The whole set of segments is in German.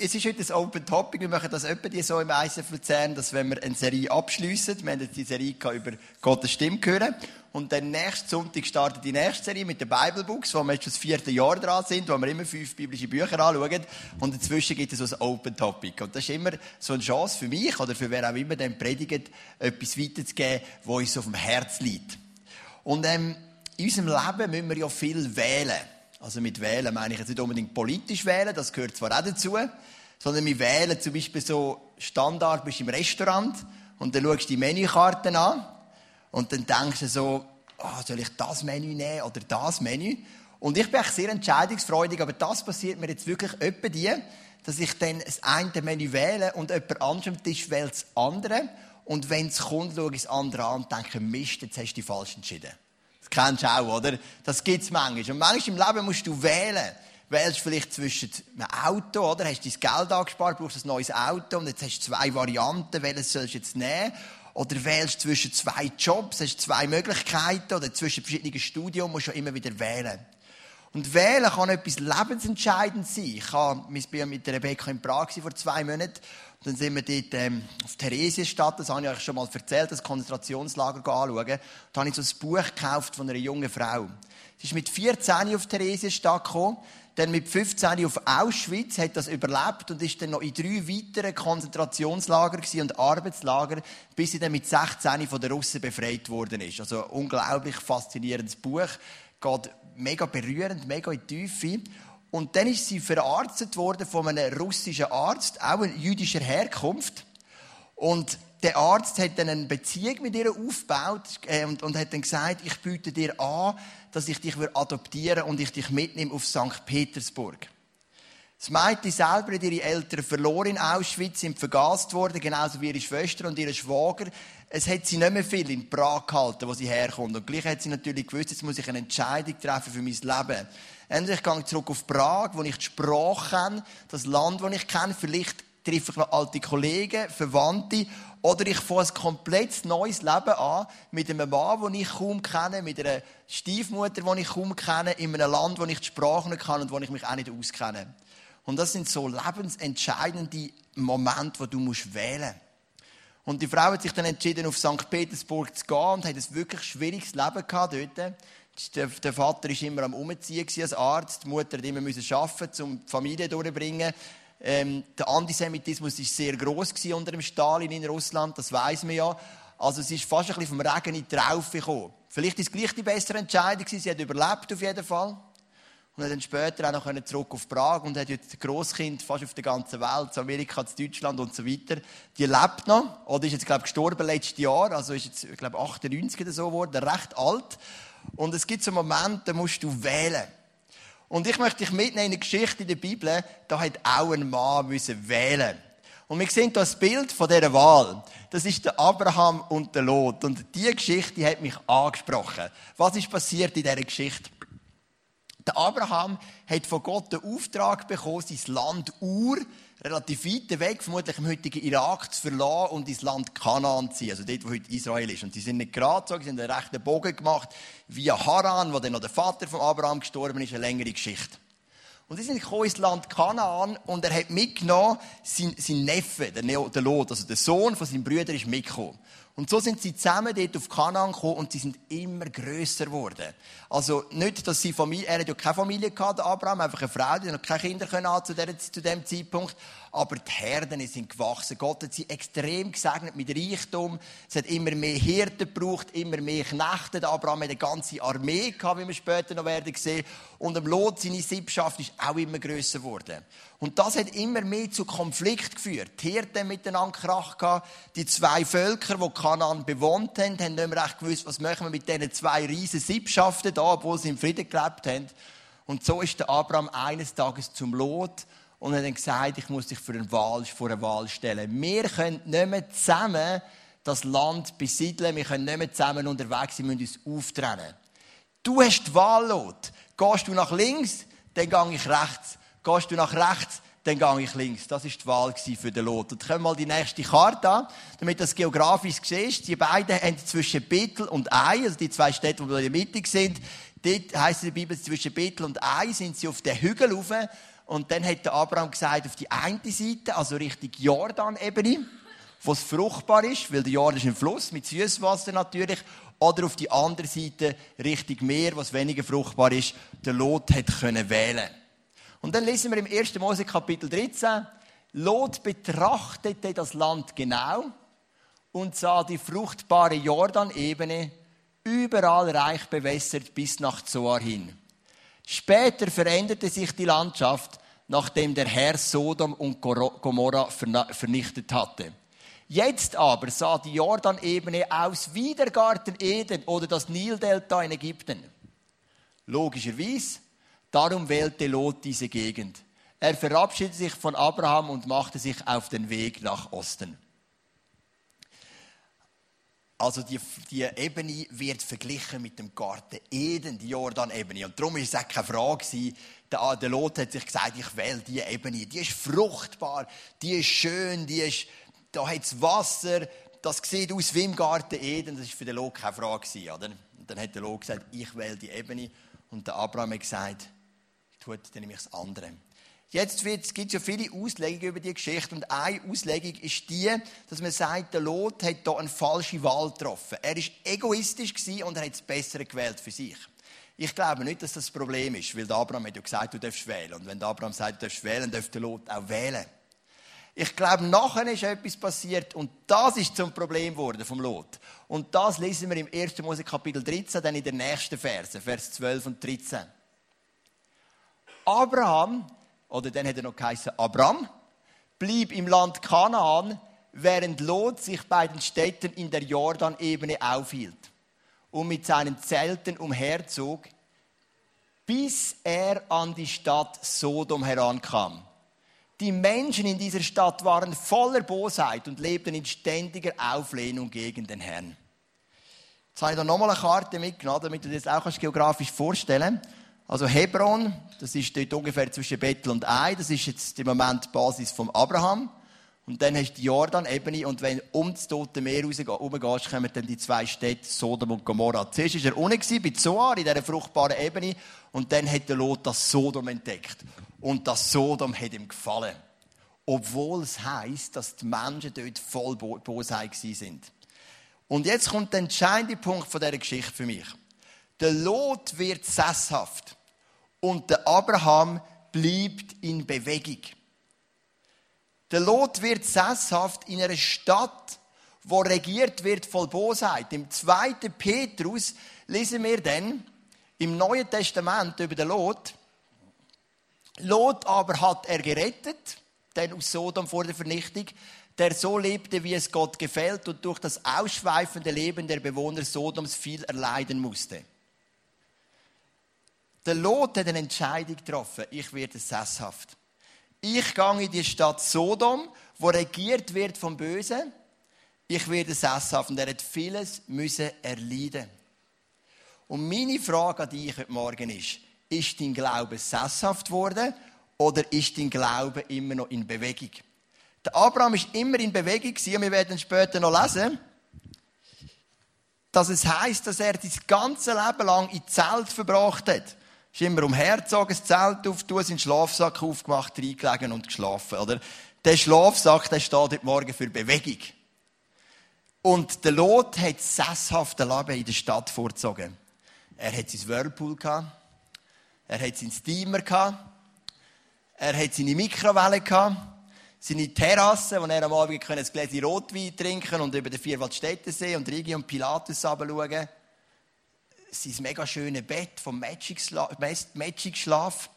es ist heute ein Open Topic. Wir machen das etwa so im ISF Luzern, dass wenn wir eine Serie abschliessen, wir haben die Serie über Gottes Stimme hören, und dann nächsten Sonntag startet die nächste Serie mit den Bible Books, wo wir jetzt schon das vierte Jahr dran sind, wo wir immer fünf biblische Bücher anschauen. Und dazwischen gibt es so ein Open Topic. Und das ist immer so eine Chance für mich oder für wer auch immer dann predigt, etwas weiterzugeben, was uns auf dem Herz liegt. Und ähm, in unserem Leben müssen wir ja viel wählen. Also mit wählen meine ich jetzt nicht unbedingt politisch wählen, das gehört zwar auch dazu, sondern wir wählen zum Beispiel so Standard, bist im Restaurant und dann schaust du die Menükarten an und dann denkst du so, oh, soll ich das Menü nehmen oder das Menü? Und ich bin echt sehr entscheidungsfreudig, aber das passiert mir jetzt wirklich öppe die, dass ich dann das eine Menü wähle und jemand anderes am Tisch wählt das andere. Und wenn es kommt, schaue ich das andere an und denke, Mist, jetzt hast du dich falsch entschieden. Das kennst du auch, oder? Das gibt es manchmal. Und manchmal im Leben musst du wählen. Wählst vielleicht zwischen einem Auto, oder? Hast dein Geld angespart, brauchst ein neues Auto und jetzt hast du zwei Varianten, welches sollst du jetzt nehmen? Oder wählst zwischen zwei Jobs, hast zwei Möglichkeiten oder zwischen verschiedenen Studien, musst du immer wieder wählen. Und wählen kann etwas lebensentscheidend sein. Ich war mit Rebecca in Prag vor zwei Monaten dann sind wir dort ähm, auf Theresienstadt, das habe ich euch schon mal erzählt, das Konzentrationslager anschauen. Da habe ich so ein Buch gekauft von einer jungen Frau. Sie ist mit 14 auf Theresienstadt gekommen, dann mit 15 auf Auschwitz, hat das überlebt und ist dann noch in drei weiteren Konzentrationslager und Arbeitslager, bis sie dann mit 16 von den Russen befreit worden ist. Also unglaublich faszinierendes Buch, geht mega berührend, mega in die Tiefe. Und dann ist sie verarztet worden von einem russischen Arzt, auch jüdischer Herkunft. Und der Arzt hat dann eine Beziehung mit ihr aufgebaut äh, und, und, hat dann gesagt, ich biete dir an, dass ich dich adoptieren und ich dich mitnehme auf St. Petersburg. Das Mädchen selber hat ihre Eltern verloren in Auschwitz, sind vergast worden, genauso wie ihre Schwester und ihre Schwager. Es hat sie nicht mehr viel in Prag gehalten, wo sie herkommt. Und gleich hat sie natürlich gewusst, jetzt muss ich eine Entscheidung treffen für mein Leben. Endlich gehe ich zurück auf Prag, wo ich die Sprache kenne, das Land, das ich kenne. Vielleicht treffe ich noch alte Kollegen, Verwandte. Oder ich fange ein komplett neues Leben an mit einem Mann, den ich kaum kenne, mit einer Stiefmutter, die ich kaum kenne, in einem Land, wo ich die Sprache nicht kann und wo ich mich auch nicht auskenne. Und das sind so lebensentscheidende Momente, wo du musst wählen. Und die Frau hat sich dann entschieden, auf St. Petersburg zu gehen und hat ein wirklich schwieriges Leben gehabt dort. Der, Vater war immer am Umziehen als Arzt. Die Mutter musste immer arbeiten, um die Familie durchzubringen. Ähm, der Antisemitismus war sehr gross unter dem Stalin in Russland, das weiß man ja. Also es ist fast ein bisschen vom Regen in die Traufe gekommen. Vielleicht ist es gleich die bessere Entscheidung Sie hat überlebt auf jeden Fall. Und hat dann später auch noch zurück auf Prag und hat jetzt Grosskind fast auf der ganzen Welt, zu Amerika, zu Deutschland und so weiter. Die lebt noch, oder ist jetzt, glaube ich, gestorben letztes Jahr, also ist jetzt, ich glaube, 98 oder so geworden, recht alt. Und es gibt so Momente, da musst du wählen. Und ich möchte dich mitnehmen in eine Geschichte in der Bibel, da hat auch ein Mann müssen wählen. Und wir sehen hier das Bild von dieser Wahl. Das ist der Abraham und der Lot. Und diese Geschichte hat mich angesprochen. Was ist passiert in dieser Geschichte? Der Abraham hat von Gott den Auftrag bekommen, sein Land Ur relativ weit weg, vermutlich im heutigen Irak, zu verlassen und ins Land Kanaan zu ziehen, also dort, wo heute Israel ist. Und sie sind nicht gerade so, sie haben einen rechten Bogen gemacht, via Haran, wo dann noch der Vater von Abraham gestorben ist, eine längere Geschichte. Und sie sind gekommen ins Land Kanaan und er hat mitgenommen, sein, sein Neffe, der, Lot, also der Sohn von seinem Bruder ist mitgekommen. Und so sind sie zusammen dort auf Kanaan gekommen und sie sind immer grösser geworden. Also nicht, dass sie Familie, er hat ja keine Familie gehabt, Abraham, einfach eine Frau, die noch keine Kinder können zu, der, zu dem Zeitpunkt. Aber die Herden sind gewachsen. Gott hat sie extrem gesegnet mit Reichtum. Es hat immer mehr Hirten gebraucht, immer mehr Knechte. Abraham hat eine ganze Armee gehabt, wie wir später noch werden sehen. Und am Lot, seine Sippschaft, ist auch immer grösser geworden. Und das hat immer mehr zu Konflikt geführt. Die Hirten miteinander Krach gehabt. Die zwei Völker, die Kanaan bewohnt haben, haben nicht mehr recht gewusst, was machen wir mit diesen zwei riesen Sippschaften da, obwohl sie im Frieden gelebt haben. Und so ist der Abraham eines Tages zum Lot und hat dann gesagt, ich muss dich für eine Wahl, vor eine Wahl stellen. Wir können nicht mehr zusammen das Land besiedeln, wir können nicht mehr zusammen unterwegs sein, wir müssen uns auftrennen. Du hast die Wahl, Lot. Gehst du nach links, dann gehe ich rechts. Gehst du nach rechts, dann gehe ich links. Das war die Wahl für den Lot. Und wir mal die nächste Karte an, damit das geografisch siehst. Die beiden haben zwischen Bethel und Ei, also die zwei Städte, die in der Mitte sind, dort heisst es in der Bibel, zwischen Bethel und Ei sind sie auf den Hügel rauf Und dann hat der Abraham gesagt, auf die eine Seite, also Richtung Jordan-Ebene, wo es fruchtbar ist, weil der Jordan ist ein Fluss mit Süßwasser natürlich, oder auf die andere Seite Richtung Meer, was weniger fruchtbar ist, der Lot hat können wählen. Und dann lesen wir im 1. Mose Kapitel 13, Lot betrachtete das Land genau und sah die fruchtbare Jordanebene überall reich bewässert bis nach Zoar hin. Später veränderte sich die Landschaft, nachdem der Herr Sodom und Gomorra vernichtet hatte. Jetzt aber sah die Jordanebene aus wie der Garten Eden oder das Nildelta in Ägypten. Logischerweise, darum wählte Lot diese Gegend. Er verabschiedete sich von Abraham und machte sich auf den Weg nach Osten. Also die, die Ebene wird verglichen mit dem Garten Eden, die Jordan-Ebene. Und darum ist es auch keine Frage der, der Lot hat sich gesagt, ich wähle diese Ebene. Die ist fruchtbar, die ist schön, die ist, da hat es Wasser, das sieht aus wie im Garten Eden. Das war für den Lot keine Frage oder? Und dann hat der Lot gesagt, ich wähle die Ebene. Und der Abraham hat gesagt, tut dann nämlich das andere. Jetzt es gibt ja viele Auslegungen über die Geschichte und eine Auslegung ist die, dass man sagt, der Lot hat hier eine falsche Wahl getroffen. Er war egoistisch und er hat das Bessere gewählt für sich. Ich glaube nicht, dass das das Problem ist, weil Abraham hat ja gesagt, du darfst wählen. Und wenn Abraham sagt, du darfst wählen, darf der Lot auch wählen. Ich glaube, nachher ist etwas passiert und das ist zum Problem geworden vom Lot. Und das lesen wir im 1. Mose Kapitel 13, dann in der nächsten Verse, Vers 12 und 13. Abraham oder dann hat er noch geheißen Abram, blieb im Land Kanaan, während Lot sich bei den Städten in der Jordanebene aufhielt und mit seinen Zelten umherzog, bis er an die Stadt Sodom herankam. Die Menschen in dieser Stadt waren voller Bosheit und lebten in ständiger Auflehnung gegen den Herrn. Jetzt habe ich da nochmal eine Karte mitgenommen, damit du dir das auch geografisch vorstellen kannst. Also Hebron, das ist dort ungefähr zwischen Bethel und Ei, das ist jetzt im Moment die Basis von Abraham. Und dann hast du die Jordan-Ebene und wenn du um das Tote Meer rausgehst, kommen dann die zwei Städte Sodom und Gomorra. Zuerst war er unten bei Zoar, in dieser fruchtbaren Ebene, und dann hat der Lot das Sodom entdeckt. Und das Sodom hat ihm gefallen. Obwohl es heisst, dass die Menschen dort voll Bosheit sind. Und jetzt kommt der entscheidende Punkt von dieser Geschichte für mich. Der Lot wird sesshaft und der Abraham bleibt in Bewegung. Der Lot wird sesshaft in einer Stadt, wo regiert wird voll Bosheit. Im 2. Petrus lesen wir dann im Neuen Testament über den Lot. Lot aber hat er gerettet, denn aus Sodom vor der Vernichtung, der so lebte, wie es Gott gefällt und durch das ausschweifende Leben der Bewohner Sodoms viel erleiden musste. Der Lot hat eine Entscheidung getroffen. Ich werde sesshaft. Ich gehe in die Stadt Sodom, wo regiert wird vom Bösen. Ich werde sesshaft. Und er hat vieles müssen erleiden. Und meine Frage an dich heute Morgen ist, ist dein Glaube sesshaft geworden oder ist dein Glaube immer noch in Bewegung? Der Abraham ist immer in Bewegung und wir werden später noch lesen, dass es heißt, dass er das ganze Leben lang in Zelt verbracht hat ist immer umhergezogen, das Zelt aufgetan, seinen Schlafsack aufgemacht, reingelegen und geschlafen, oder? Der Schlafsack, der steht heute Morgen für Bewegung. Und der Lot hat sesshafte Leben in der Stadt vorgezogen. Er hat sein Whirlpool gehabt. Er hat sein Steamer gehabt. Er hat seine Mikrowelle gehabt. Seine Terrasse, wo er am Abend ein Gläschen Rotwein trinken und über den Vierwaldstättensee und Rigi und Pilatus schauen sein mega schönes Bett vom Magic, Magic Schlaf.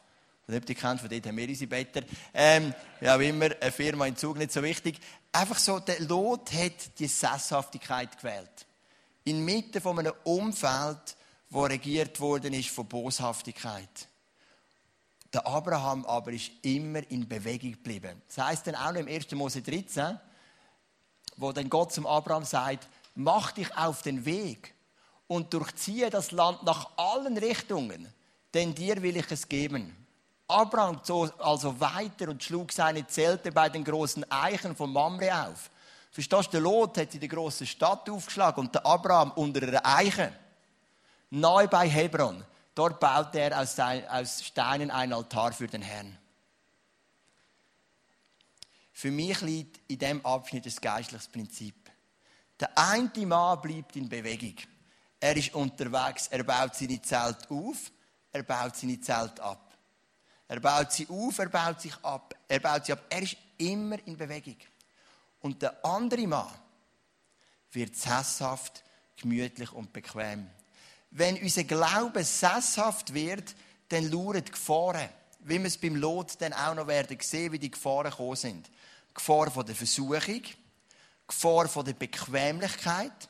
Ich weiß nicht, ob von dort haben wir unsere Better. Ähm, ja, wie immer, eine Firma in Zug nicht so wichtig. Einfach so, der Lot hat die Sesshaftigkeit gewählt. Inmitten von einem Umfeld, wo regiert worden ist von Boshaftigkeit. Der Abraham aber ist immer in Bewegung geblieben. Das heißt dann auch noch im 1. Mose 13, wo dann Gott zum Abraham sagt, mach dich auf den Weg und durchziehe das Land nach allen Richtungen, denn dir will ich es geben. Abraham zog also weiter und schlug seine Zelte bei den großen Eichen von Mamre auf. Verstehst du, der Lot hat in der großen Stadt aufgeschlagen und der Abraham unter einer Eiche, nahe bei Hebron. Dort baute er aus Steinen einen Altar für den Herrn. Für mich liegt in diesem Abschnitt ein geistliches Prinzip. Der eine Mann bleibt in Bewegung. Er ist unterwegs, er baut seine Zelt auf, er baut seine Zelt ab. Er baut sie auf, er baut sich ab, er baut sie ab. Er ist immer in Bewegung. Und der andere Mann wird sesshaft, gemütlich und bequem. Wenn unser Glaube sesshaft wird, dann lauern die Gefahren. Wie wir es beim Lot dann auch noch werden sehen, wie die Gefahren gekommen sind. Gefahr von der Versuchung, Gefahr von der Bequemlichkeit,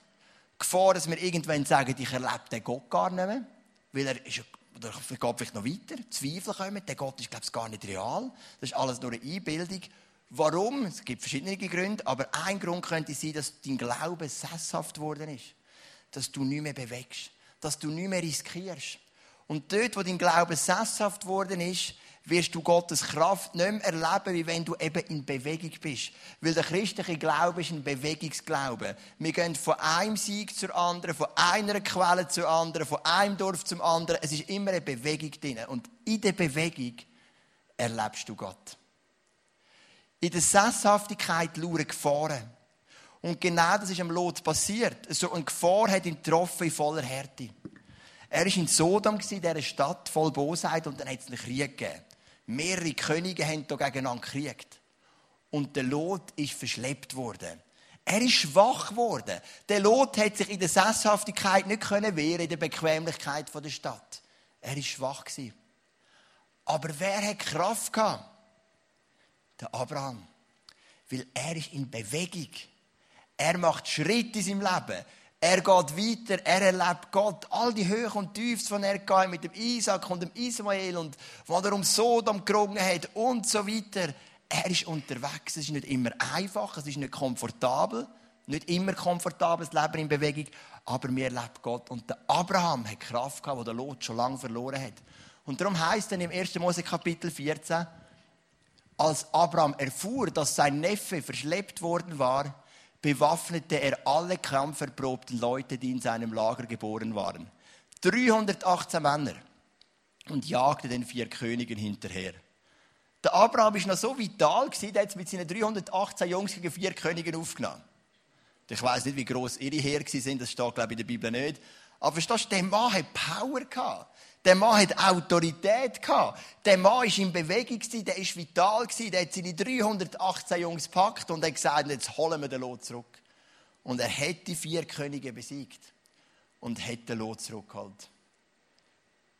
Gefahr, dass wir irgendwann sagen, ich erlebe den Gott gar nicht mehr, weil er ist oder geht vielleicht noch weiter, Zweifel kommen, der Gott ist, glaube ich, gar nicht real. Das ist alles nur eine Einbildung. Warum? Es gibt verschiedene Gründe, aber ein Grund könnte sein, dass dein Glaube sesshaft geworden ist. Dass du nicht mehr bewegst. Dass du nicht mehr riskierst. Und dort, wo dein Glaube sesshaft geworden ist, wirst du Gottes Kraft nicht mehr erleben, wie wenn du eben in Bewegung bist. Weil der christliche Glaube ist ein Bewegungsglaube. Wir gehen von einem Sieg zur anderen, von einer Quelle zur anderen, von einem Dorf zum anderen. Es ist immer eine Bewegung drin. Und in der Bewegung erlebst du Gott. In der Sesshaftigkeit lauern Gefahren. Und genau das ist am Lot passiert. So eine Gefahr hat ihn getroffen in voller Härte. Er war in Sodom, dieser Stadt voll Bosheit, und dann hat es einen Krieg gegeben. Mehrere Könige haben hier gegeneinander gekriegt. Und der Lot ist verschleppt worden. Er ist schwach geworden. Der Lot hat sich in der Sesshaftigkeit nicht wehren in der Bequemlichkeit der Stadt. Er ist schwach gewesen. Aber wer hat Kraft gehabt? Der Abraham. Weil er ist in Bewegung. Er macht Schritte in seinem Leben. Er geht weiter, er erlebt Gott, all die Höhen und Tiefs, von er mit dem Isaac und dem Ismael und was er um Sodom gerungen hat und so weiter. Er ist unterwegs. Es ist nicht immer einfach, es ist nicht komfortabel, nicht immer komfortables Leben in Bewegung, aber mir erlebt Gott. Und der Abraham hat Kraft gehabt, wo der Lot schon lange verloren hat. Und darum heißt es im 1. Mose Kapitel 14, als Abraham erfuhr, dass sein Neffe verschleppt worden war, bewaffnete er alle kampferprobten Leute, die in seinem Lager geboren waren. 318 Männer. Und jagte den vier Königen hinterher. Der Abraham war noch so vital, der hat mit seinen 318 Jungs gegen vier Königen aufgenommen. Ich weiß nicht, wie groß ihre Heer sind, das steht, glaube ich, in der Bibel nicht. Aber verstehst du, der Mann hat Power gehabt. Der Mann hat Autorität gehabt. Der Mann war in Bewegung, der war vital, der hat seine 318 Jungs gepackt und hat gesagt, jetzt holen wir den Lot zurück. Und er hat die vier Könige besiegt und hat den Lot zurückgeholt.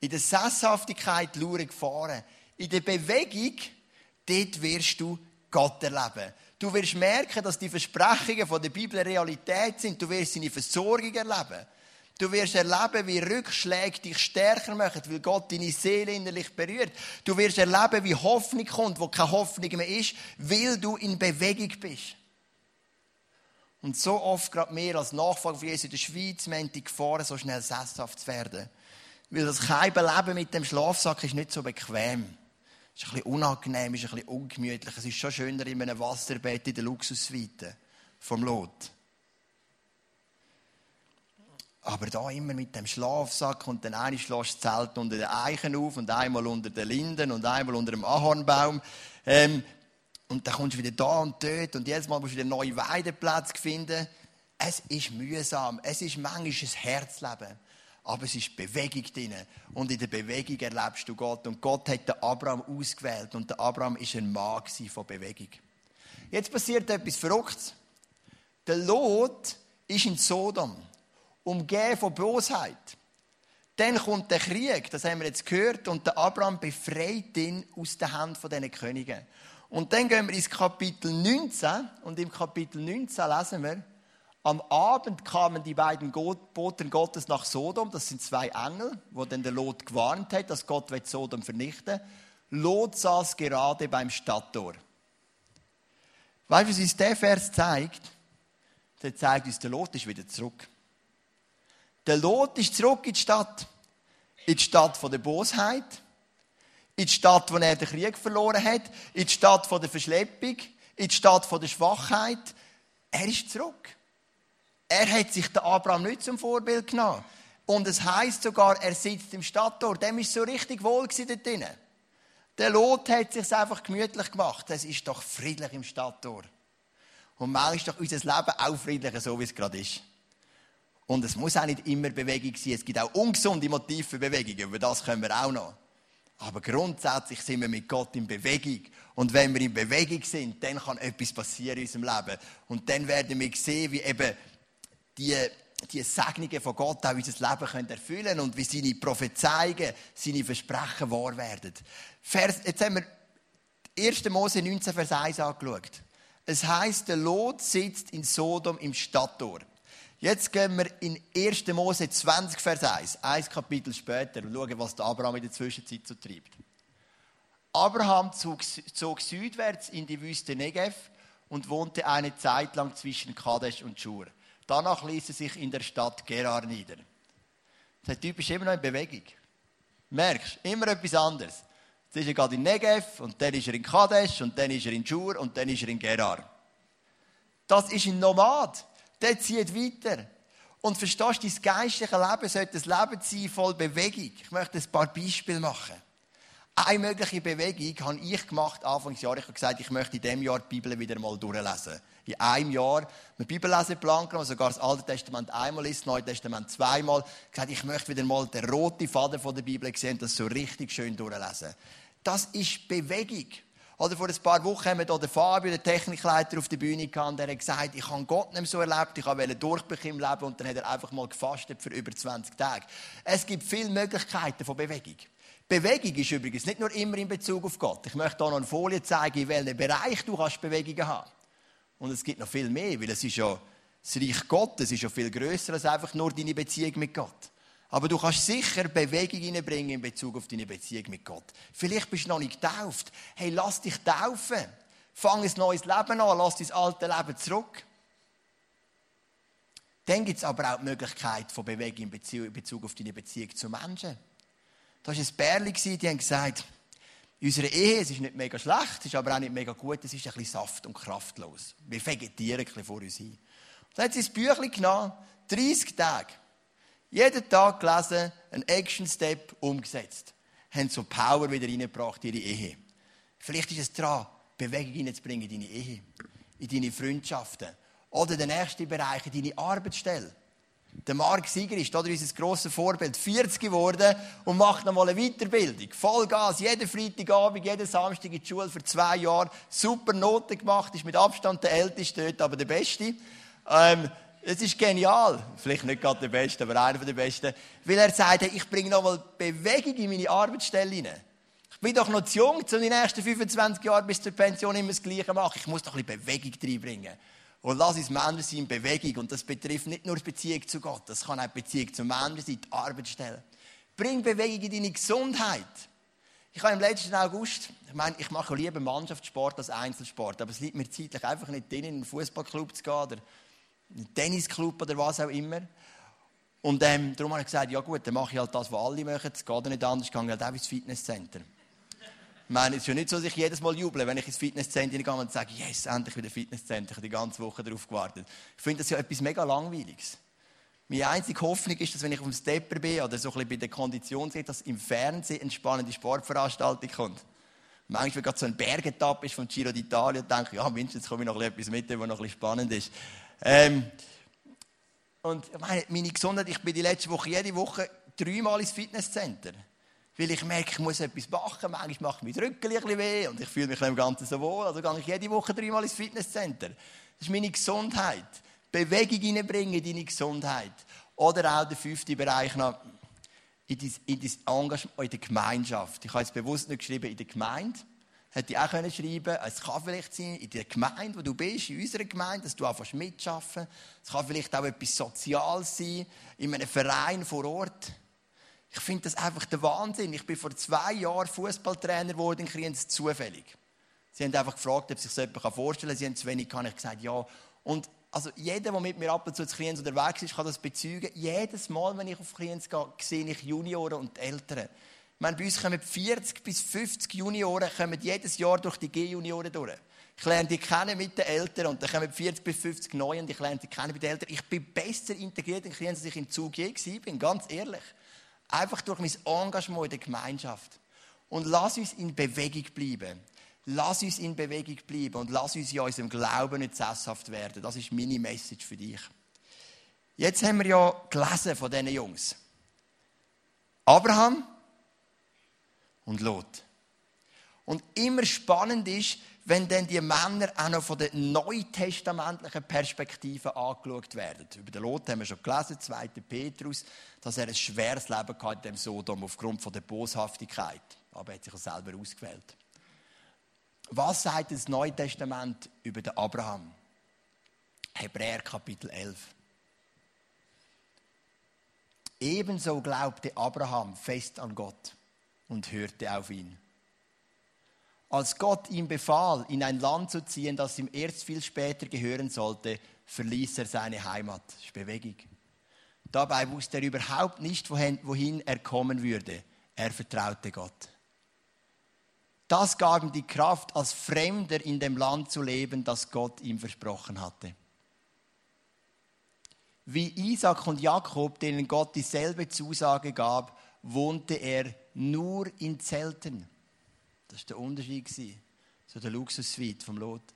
In der Sesshaftigkeit lauern Gefahren. In der Bewegung, dort wirst du Gott erleben. Du wirst merken, dass die Versprechungen von der Bibel Realität sind. Du wirst seine Versorgung erleben. Du wirst erleben, wie Rückschläge dich stärker machen, weil Gott deine Seele innerlich berührt. Du wirst erleben, wie Hoffnung kommt, wo keine Hoffnung mehr ist, weil du in Bewegung bist. Und so oft, gerade mehr als Nachfolger von Jesus in der Schweiz, wir haben die Gefahr, so schnell sesshaft zu werden. Weil das Leben mit dem Schlafsack ist nicht so bequem. Es ist ein bisschen unangenehm, ist ein bisschen ungemütlich. Es ist schon schöner in einem Wasserbett in der Luxussuite vom Lot. Aber da immer mit dem Schlafsack und dann eine schlägst das Zelt unter den Eichen auf und einmal unter den Linden und einmal unter dem Ahornbaum. Ähm, und dann kommst du wieder da und dort und jedes Mal musst du wieder neue Weideplätze finden. Es ist mühsam, es ist manchmal ein Herzleben. Aber es ist Bewegung drin. Und in der Bewegung erlebst du Gott. Und Gott hat den Abraham ausgewählt. Und der Abraham war ein Mann von Bewegung. Jetzt passiert etwas Verrücktes. Der Lot ist in Sodom umgeben von Bosheit. Dann kommt der Krieg, das haben wir jetzt gehört, und der Abraham befreit ihn aus der Hand von diesen Königen. Und dann gehen wir ins Kapitel 19, und im Kapitel 19 lesen wir, am Abend kamen die beiden Boten Gottes nach Sodom, das sind zwei Engel, wo dann der Lot gewarnt hat, dass Gott Sodom vernichten. Lot saß gerade beim Stadttor. Weißt du, was uns der Vers zeigt? Der zeigt uns, der Lot ist wieder zurück. Der Lot ist zurück in die Stadt. In die Stadt der Bosheit. In die Stadt, wo er den Krieg verloren hat. In die Stadt der Verschleppung. In die Stadt der Schwachheit. Er ist zurück. Er hat sich den Abraham nicht zum Vorbild genommen. Und es heißt sogar, er sitzt im Stadttor. Dem ist so richtig wohl dort drinnen. Der Lot hat sich einfach gemütlich gemacht. Es ist doch friedlich im Stadttor. Und manchmal ist doch unser Leben auch friedlicher, so wie es gerade ist. Und es muss auch nicht immer Bewegung sein. Es gibt auch ungesunde Motive für Bewegung. Über das können wir auch noch. Aber grundsätzlich sind wir mit Gott in Bewegung. Und wenn wir in Bewegung sind, dann kann etwas passieren in unserem Leben. Und dann werden wir sehen, wie eben die, die Segnungen von Gott auch unser Leben können erfüllen können und wie seine Prophezeiungen, seine Versprechen wahr werden. Vers, jetzt haben wir 1. Mose 19, Vers 1 angeschaut. Es heißt, der Lot sitzt in Sodom im Stadttor. Jetzt gehen wir in 1. Mose 20, Vers 1, ein Kapitel später, und schauen, was der Abraham in der Zwischenzeit so treibt. Abraham zog, zog südwärts in die Wüste Negev und wohnte eine Zeit lang zwischen Kadesh und Schur. Danach ließ er sich in der Stadt Gerar nieder. Der Typ ist immer noch in Bewegung. Merkst, immer etwas anderes. Jetzt ist er gerade in Negev und dann ist er in Kadesh und dann ist er in Schur und dann ist er in Gerar. Das ist ein Nomad. Der zieht weiter. Und verstehst du, dein geistliche Leben sollte ein Leben sein voll Bewegung. Ich möchte ein paar Beispiele machen. Eine mögliche Bewegung habe ich gemacht Anfangsjahr. Ich habe gesagt, ich möchte in diesem Jahr die Bibel wieder mal durchlesen. In einem Jahr einen Bibelleseplan genommen, sogar das Alte Testament einmal ist, das Neue Testament zweimal. Ich habe gesagt, ich möchte wieder mal den roten Faden der Bibel sehen und das so richtig schön durchlesen. Das ist Bewegung. Oder vor ein paar Wochen haben wir hier den Fabio, den Technikleiter, auf der Bühne gehabt, der hat gesagt, ich habe Gott nicht mehr so erlebt, ich wollte durchbrechen im Leben und dann hat er einfach mal gefastet für über 20 Tage. Es gibt viele Möglichkeiten von Bewegung. Bewegung ist übrigens nicht nur immer in Bezug auf Gott. Ich möchte hier noch eine Folie zeigen, in welchem Bereich du kannst Bewegungen haben. Und es gibt noch viel mehr, weil es ist ja, das Reich Gottes ist ja viel grösser als einfach nur deine Beziehung mit Gott. Aber du kannst sicher Bewegung hineinbringen in Bezug auf deine Beziehung mit Gott. Vielleicht bist du noch nicht getauft. Hey, lass dich taufen. Fang ein neues Leben an, lass dein alte Leben zurück. Dann gibt es aber auch die Möglichkeit von Bewegung in Bezug auf deine Beziehung zu Menschen. Da war ein Bärli, die haben gesagt, unsere Ehe, es ist nicht mega schlecht, es ist aber auch nicht mega gut, es ist ein bisschen saft- und kraftlos. Wir vegetieren ein bisschen vor uns hin. Dann hat sie ein Büchlein genommen, 30 Tage. Jeden Tag gelesen, einen Action-Step umgesetzt. Haben so Power wieder reingebracht in ihre Ehe. Vielleicht ist es dran, Bewegung reinzubringen in deine Ehe, in deine Freundschaften. Oder der nächste Bereich, in deine Arbeitsstelle. Der Mark Sieger ist oder unser grosses Vorbild, 40 geworden und macht nochmal eine Weiterbildung. Vollgas, jeden Freitagabend, jeden Samstag in die Schule für zwei Jahre. Super Noten gemacht, ist mit Abstand der Älteste dort, aber der Beste. Ähm, es ist genial. Vielleicht nicht gerade der Beste, aber einer der Besten. Weil er sagt, ich bringe nochmal Bewegung in meine Arbeitsstelle hinein. Ich bin doch noch zu jung, um die nächsten 25 Jahre bis zur Pension immer das Gleiche machen. Ich muss doch ein bisschen Bewegung reinbringen. Und lass uns Männer sein in Bewegung. Und das betrifft nicht nur die Beziehung zu Gott, das kann auch die Beziehung zu Männern sein, die Arbeitsstelle. Bring Bewegung in deine Gesundheit. Ich habe im letzten August, ich meine, ich mache lieber Mannschaftssport als Einzelsport, aber es liegt mir zeitlich einfach nicht drin, in einen Fußballclub zu gehen oder einen Tennisclub oder was auch immer. Und ähm, darum habe ich gesagt, ja gut, dann mache ich halt das, was alle machen. Es geht nicht anders, ich gehe halt auch ins Fitnesscenter. Ich meine, es ist ja nicht so, dass ich jedes Mal juble, wenn ich ins Fitnesscenter gehe und sage, yes, endlich wieder Fitnesscenter. Ich habe die ganze Woche darauf gewartet. Ich finde das ja etwas mega Langweiliges. Meine einzige Hoffnung ist, dass wenn ich auf dem Stepper bin oder so ein bisschen bei der Kondition sehe, dass im Fernsehen eine spannende Sportveranstaltung kommt. Manchmal, wenn gerade so ein Bergetapp ist von Giro d'Italia, denke ich, ja, mindestens komme ich noch etwas mit, was noch ein bisschen spannend ist. Ähm, und meine, meine Gesundheit, ich bin die letzte Woche jede Woche dreimal ins Fitnesscenter. Weil ich merke, ich muss etwas machen. Manchmal macht die Rücken ein weh und ich fühle mich im Ganzen so wohl. Also gehe ich jede Woche dreimal ins Fitnesscenter. Das ist meine Gesundheit. Bewegung hineinbringen in deine Gesundheit. Oder auch der fünfte Bereich noch, in dein, in dein Engagement in der Gemeinschaft. Ich habe es bewusst nicht geschrieben in der Gemeinde. Hätte ich auch können schreiben Es kann vielleicht sein, in der Gemeinde, wo du bist, in unserer Gemeinde, dass du anfängst mitschaffen. Es kann vielleicht auch etwas Soziales sein, in einem Verein vor Ort. Ich finde das einfach der Wahnsinn. Ich bin vor zwei Jahren Fußballtrainer geworden in Kriens, zufällig. Sie haben einfach gefragt, ob sich das jemand vorstellen kann. Sie haben zu wenig kann ich gesagt, ja. Und also jeder, der mit mir ab und zu zu Kriens unterwegs ist, kann das bezeugen. Jedes Mal, wenn ich auf Kriens gehe, sehe ich Junioren und Eltern. Meine, bei uns kommen 40 bis 50 Junioren kommen jedes Jahr durch die G-Junioren durch. Ich lerne die kennen mit den Eltern und dann kommen 40 bis 50 Neue und ich lerne die kennen mit den Eltern. Ich bin besser integriert in Kriens, als ich im Zug je bin ganz ehrlich. Einfach durch mein Engagement in der Gemeinschaft. Und lass uns in Bewegung bleiben. Lass uns in Bewegung bleiben und lass uns in unserem Glauben nicht sesshaft werden. Das ist meine Message für dich. Jetzt haben wir ja gelesen von diesen Jungs. Abraham und Lot. Und immer spannend ist, wenn dann die Männer auch noch von der neutestamentlichen Perspektive angeschaut werden. Über den Lot haben wir schon gelesen, 2. Petrus, dass er ein schweres Leben hatte in dem Sodom aufgrund von der Boshaftigkeit. Aber er hat sich auch selber ausgewählt. Was sagt das Neue Testament über den Abraham? Hebräer Kapitel 11. Ebenso glaubte Abraham fest an Gott und hörte auf ihn. Als Gott ihm befahl, in ein Land zu ziehen, das ihm erst viel später gehören sollte, verließ er seine Heimat. Das ist Bewegung. Dabei wusste er überhaupt nicht, wohin er kommen würde. Er vertraute Gott. Das gab ihm die Kraft, als Fremder in dem Land zu leben, das Gott ihm versprochen hatte. Wie Isaac und Jakob, denen Gott dieselbe Zusage gab, wohnte er nur in Zelten. Das war der Unterschied zu der Luxussuite vom Lot.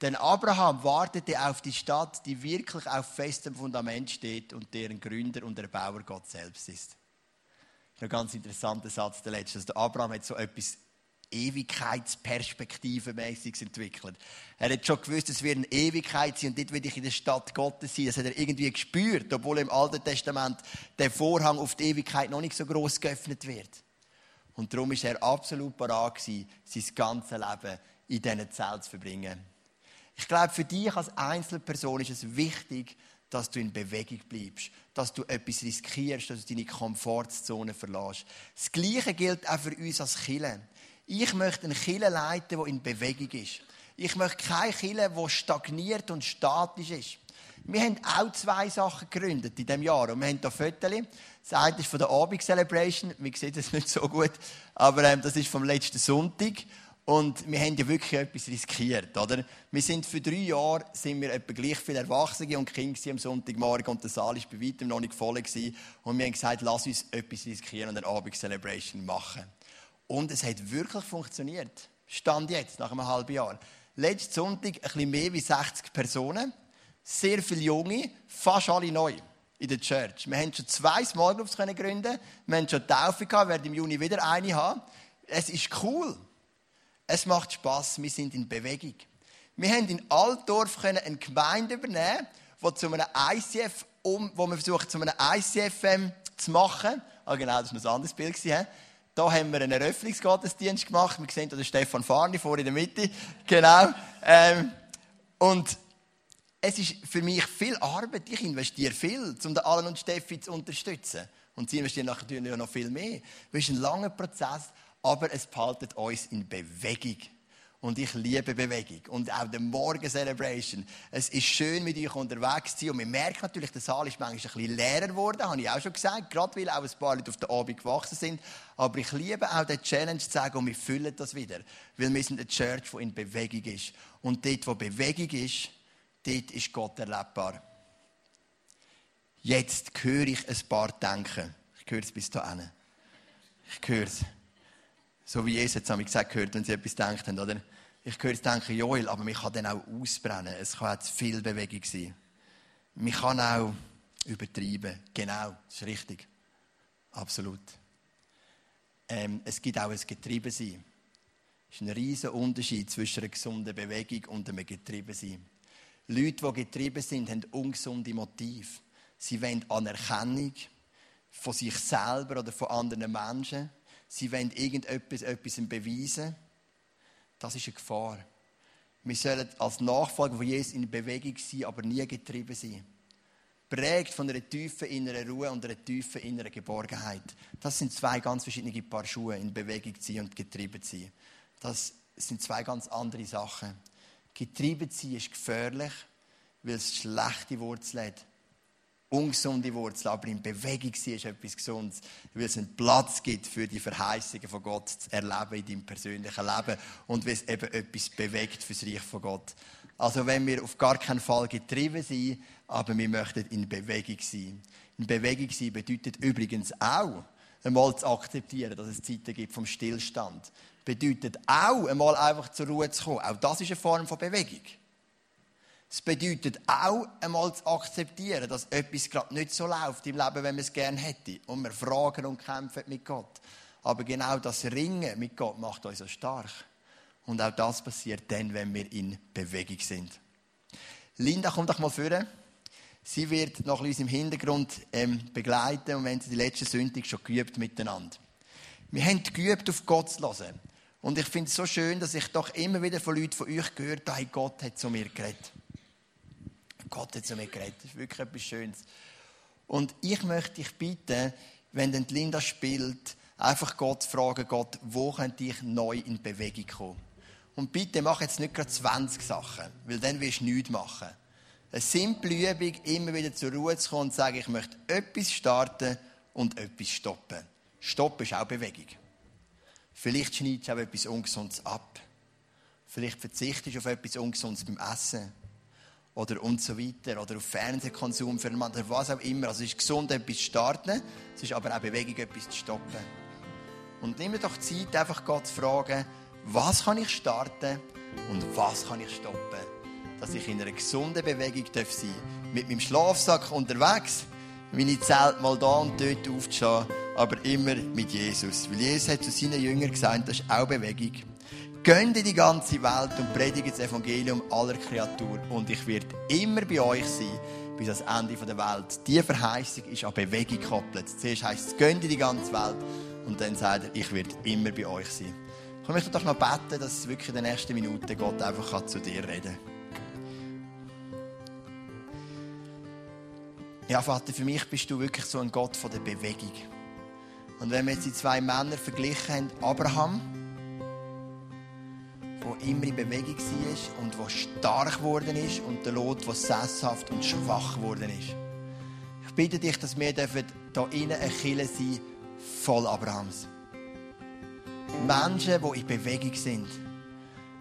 Denn Abraham wartete auf die Stadt, die wirklich auf festem Fundament steht und deren Gründer und Erbauer Gott selbst ist. Das ist ein ganz interessanter Satz, der letzte. Also Abraham hat so etwas Ewigkeitsperspektivenmäßig entwickelt. Er hat schon gewusst, es wird eine Ewigkeit sein und dort will ich in der Stadt Gottes sein. Das hat er irgendwie gespürt, obwohl im Alten Testament der Vorhang auf die Ewigkeit noch nicht so groß geöffnet wird. Und darum ist er absolut gewesen, sein ganzes Leben in diesen Zelt zu verbringen. Ich glaube, für dich als Einzelperson ist es wichtig, dass du in Bewegung bleibst, dass du etwas riskierst, dass du deine Komfortzone verlässt. Das Gleiche gilt auch für uns als Killer. Ich möchte eine Kille leiten, die in Bewegung ist. Ich möchte keine Kille, die stagniert und statisch ist. Wir haben auch zwei Sachen gegründet in diesem Jahr. Und wir haben hier Fotos. Das eine ist von der Abend Celebration. Wir sehen das nicht so gut. Aber ähm, das ist vom letzten Sonntag. Und wir haben ja wirklich etwas riskiert, oder? Wir sind für drei Jahre sind wir etwa gleich viele Erwachsene und Kinder am Sonntagmorgen und der Saal war bei weitem noch nicht voll gewesen. Und wir haben gesagt, lass uns etwas riskieren und eine Abend Celebration machen. Und es hat wirklich funktioniert. Stand jetzt, nach einem halben Jahr. Letzten Sonntag ein bisschen mehr wie 60 Personen. Sehr viele Junge, fast alle neu in der Church. Wir haben schon zwei Small Groups gründen Wir haben schon Taufe gehabt, werden im Juni wieder eine haben. Es ist cool. Es macht Spaß. Wir sind in Bewegung. Wir haben in Altdorf eine Gemeinde übernehmen, die zu einem ICF, um, wo wir versucht, zu einem ICF ähm, zu machen. Ah, genau, das war ein anderes Bild. Gewesen, da haben wir einen Eröffnungsgottesdienst gemacht. Wir sehen da Stefan Farni vor in der Mitte. Genau. Ähm, und es ist für mich viel Arbeit. Ich investiere viel, um den Alan und Steffi zu unterstützen. Und sie investieren natürlich noch viel mehr. Es ist ein langer Prozess, aber es behaltet uns in Bewegung. Und ich liebe Bewegung. Und auch der Morgen Celebration. Es ist schön, mit euch unterwegs zu sein. Und man merkt natürlich, der Saal ist manchmal ein bisschen leerer geworden, habe ich auch schon gesagt. Gerade weil auch ein paar Leute auf den Abend gewachsen sind. Aber ich liebe auch den Challenge zu sagen, und wir füllen das wieder. Weil wir sind eine Church, die in Bewegung ist. Und dort, wo Bewegung ist, dort ist Gott erlebbar. Jetzt höre ich ein paar denken. Ich höre es bis dahin. Ich höre es. So wie Jesus jetzt gesagt gehört, wenn sie etwas denkt haben, oder? Ich höre es denken, Joel, aber man kann dann auch ausbrennen. Es kann auch zu viel Bewegung sein. Man kann auch übertreiben. Genau, das ist richtig. Absolut. Ähm, es gibt auch ein Getriebensein. Es ist ein riesiger Unterschied zwischen einer gesunden Bewegung und einem Getriebensein. Leute, die getrieben sind, haben ungesunde Motive. Sie wollen Anerkennung von sich selber oder von anderen Menschen. Sie wollen irgendetwas etwas beweisen. Das ist eine Gefahr. Wir sollen als Nachfolger von Jesus in Bewegung sein, aber nie getrieben sein. Prägt von einer tiefen inneren Ruhe und einer tiefen inneren Geborgenheit. Das sind zwei ganz verschiedene Paar Schuhe, in Bewegung zu sein und getrieben zu sein. Das sind zwei ganz andere Sachen. Getrieben sein ist gefährlich, weil es schlechte Wurzeln hat. Ungesunde Wurzeln, aber in Bewegung sein ist etwas Gesundes, weil es einen Platz gibt für die Verheißungen von Gott zu erleben in deinem persönlichen Leben und weil es eben etwas bewegt für das Reich von Gott. Also wenn wir auf gar keinen Fall getrieben sind, aber wir möchten in Bewegung sein. In Bewegung sein bedeutet übrigens auch, einmal zu akzeptieren, dass es Zeiten gibt vom Stillstand. Bedeutet auch, einmal einfach zur Ruhe zu kommen. Auch das ist eine Form von Bewegung. Es bedeutet auch, einmal zu akzeptieren, dass etwas gerade nicht so läuft im Leben, wenn man es gerne hätte. Und wir fragen und kämpfen mit Gott. Aber genau das Ringen mit Gott macht uns so stark. Und auch das passiert dann, wenn wir in Bewegung sind. Linda, komm doch mal vor. Sie wird ein bisschen im Hintergrund ähm, begleiten und wir haben die letzte Sündig schon geübt miteinander. Wir haben geübt, auf Gott zu hören. Und ich finde es so schön, dass ich doch immer wieder von Leuten von euch gehört habe, Gott hat zu mir geredet. Gott hat zu mir geredet. Das ist wirklich etwas Schönes. Und ich möchte dich bitten, wenn dann Linda spielt, einfach Gott fragen, Gott, wo könnte ich neu in Bewegung kommen? Und bitte mach jetzt nicht gerade 20 Sachen, weil dann wirst du nichts machen. Eine simple Übung, immer wieder zur Ruhe zu kommen und zu sagen, ich möchte etwas starten und etwas stoppen. Stoppen ist auch Bewegung. Vielleicht schneidest du auch etwas Ungesundes ab. Vielleicht verzichtest du auf etwas Ungesundes beim Essen. Oder und so weiter. Oder auf Fernsehkonsum für einen oder was auch immer. Also es ist gesund, etwas zu starten. Es ist aber auch Bewegung, etwas zu stoppen. Und nimm doch Zeit, einfach Gott zu fragen, was kann ich starten und was kann ich stoppen dass ich in einer gesunden Bewegung sein darf. Mit meinem Schlafsack unterwegs, meine Zelt mal da und dort aufzuschauen, aber immer mit Jesus. Weil Jesus hat zu seinen Jüngern gesagt, das ist auch Bewegung. Geht in die ganze Welt und predigt das Evangelium aller Kreaturen und ich werde immer bei euch sein bis ans Ende der Welt. Diese Verheißung ist an Bewegung gekoppelt. Zuerst heisst es, geht in die ganze Welt und dann sagt er, ich werde immer bei euch sein. Ich möchte doch noch beten, dass wirklich in den nächsten Minuten Gott einfach zu dir reden kann. Ja, Vater, für mich bist du wirklich so ein Gott von der Bewegung. Und wenn wir jetzt die zwei Männer verglichen haben, Abraham, immer in Bewegung war und der stark geworden ist, und der Lot, der sesshaft und schwach geworden ist. Ich bitte dich, dass wir hier innen eine Kille sein voll Abrahams. Menschen, die in Bewegung sind.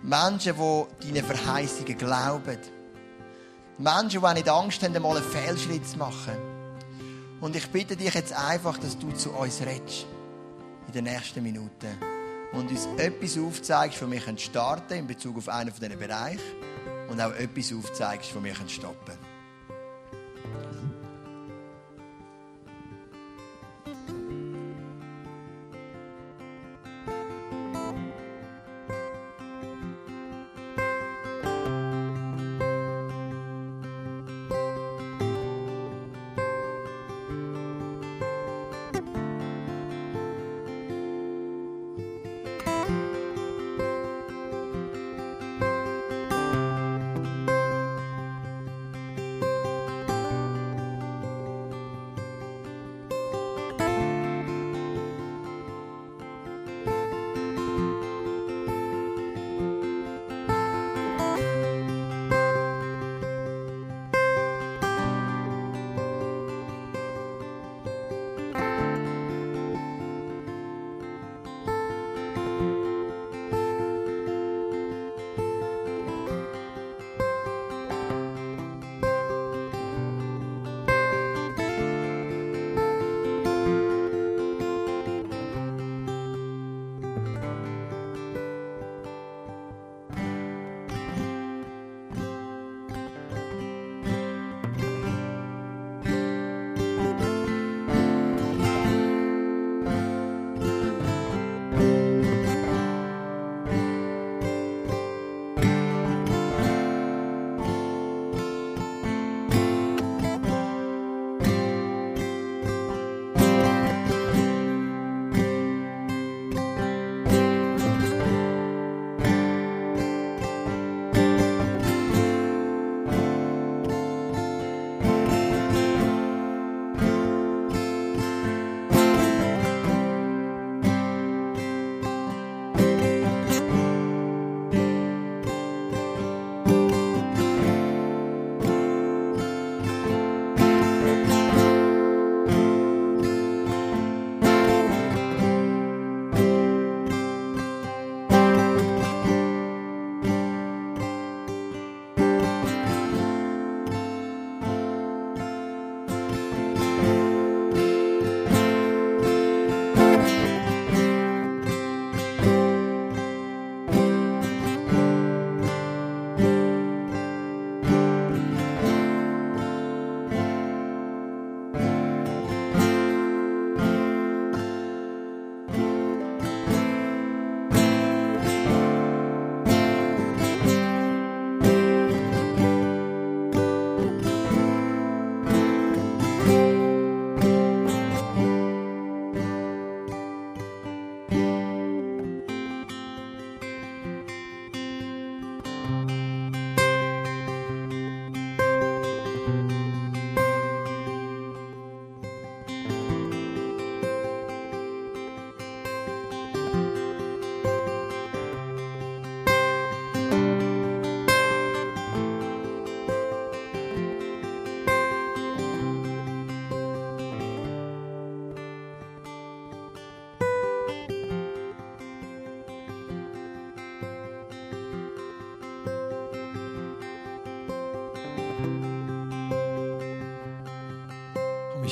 Menschen, die deine Verheißungen glauben Menschen, die nicht Angst haben, einmal einen Fehlschritt zu machen. Und ich bitte dich jetzt einfach, dass du zu uns redest. In den nächsten Minuten. Und uns etwas aufzeigst, wo wir starten können in Bezug auf einen von diesen Bereichen. Und auch etwas aufzeigst, wo wir stoppen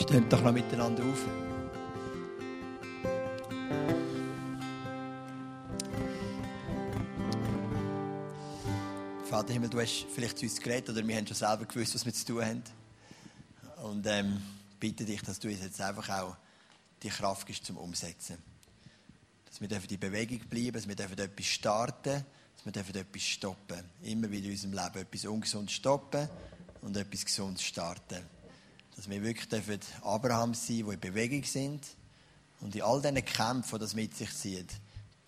Steht doch noch miteinander auf. Vater Himmel, du hast vielleicht zu uns geredet oder wir haben schon selber gewusst, was wir zu tun haben. Und ähm, bitte dich, dass du uns jetzt einfach auch die Kraft gibst zum Umsetzen. Dass wir in Bewegung bleiben, dass wir etwas starten, dass wir etwas stoppen. Immer wieder in unserem Leben etwas ungesund stoppen und etwas Gesundes starten. Dass wir wirklich Abraham sein die in Bewegung sind und in all diesen Kämpfen, die das mit sich zieht,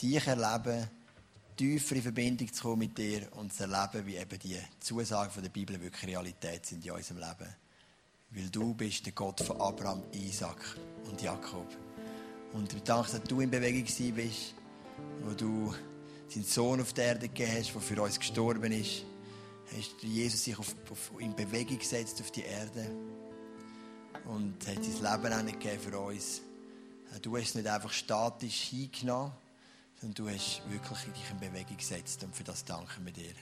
dich erleben, tiefer in Verbindung zu kommen mit dir und zu erleben, wie eben die Zusagen der Bibel wirklich Realität sind in unserem Leben. Weil du bist der Gott von Abraham, Isaac und Jakob. Und wir danken, dass du in Bewegung bist, wo du seinen Sohn auf die Erde gegeben hast, der für uns gestorben ist. Hast Jesus sich auf, auf, in Bewegung gesetzt auf die Erde und hat sein Leben auch nicht gegeben für uns. Du hast nicht einfach statisch hingenommen, sondern du hast wirklich dich in Bewegung gesetzt und für das danken wir dir.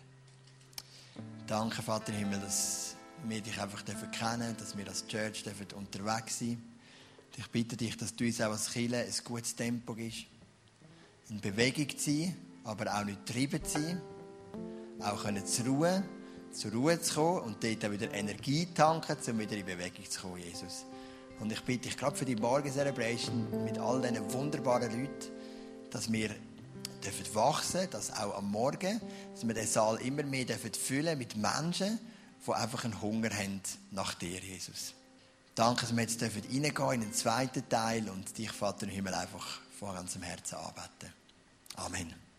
Danke, Vater Himmel, dass wir dich einfach kennen dürfen, dass wir als Church dürfen unterwegs sein Ich bitte dich, dass du uns auch als Kirche ein gutes Tempo gibst, in Bewegung zu sein, aber auch nicht getrieben zu sein, auch können zur Ruhe, zur Ruhe zu kommen und dort auch wieder Energie tanken, um wieder in Bewegung zu kommen, Jesus. Und ich bitte dich gerade für die Morgen Celebration mit all diesen wunderbaren Leuten, dass wir dürfen wachsen, dass auch am Morgen, dass wir den Saal immer mehr dürfen füllen mit Menschen, die einfach einen Hunger haben nach dir, Jesus. Danke, dass wir jetzt dürfen reingehen in den zweiten Teil und dich, Vater im Himmel, einfach von ganzem Herzen anbeten. Amen.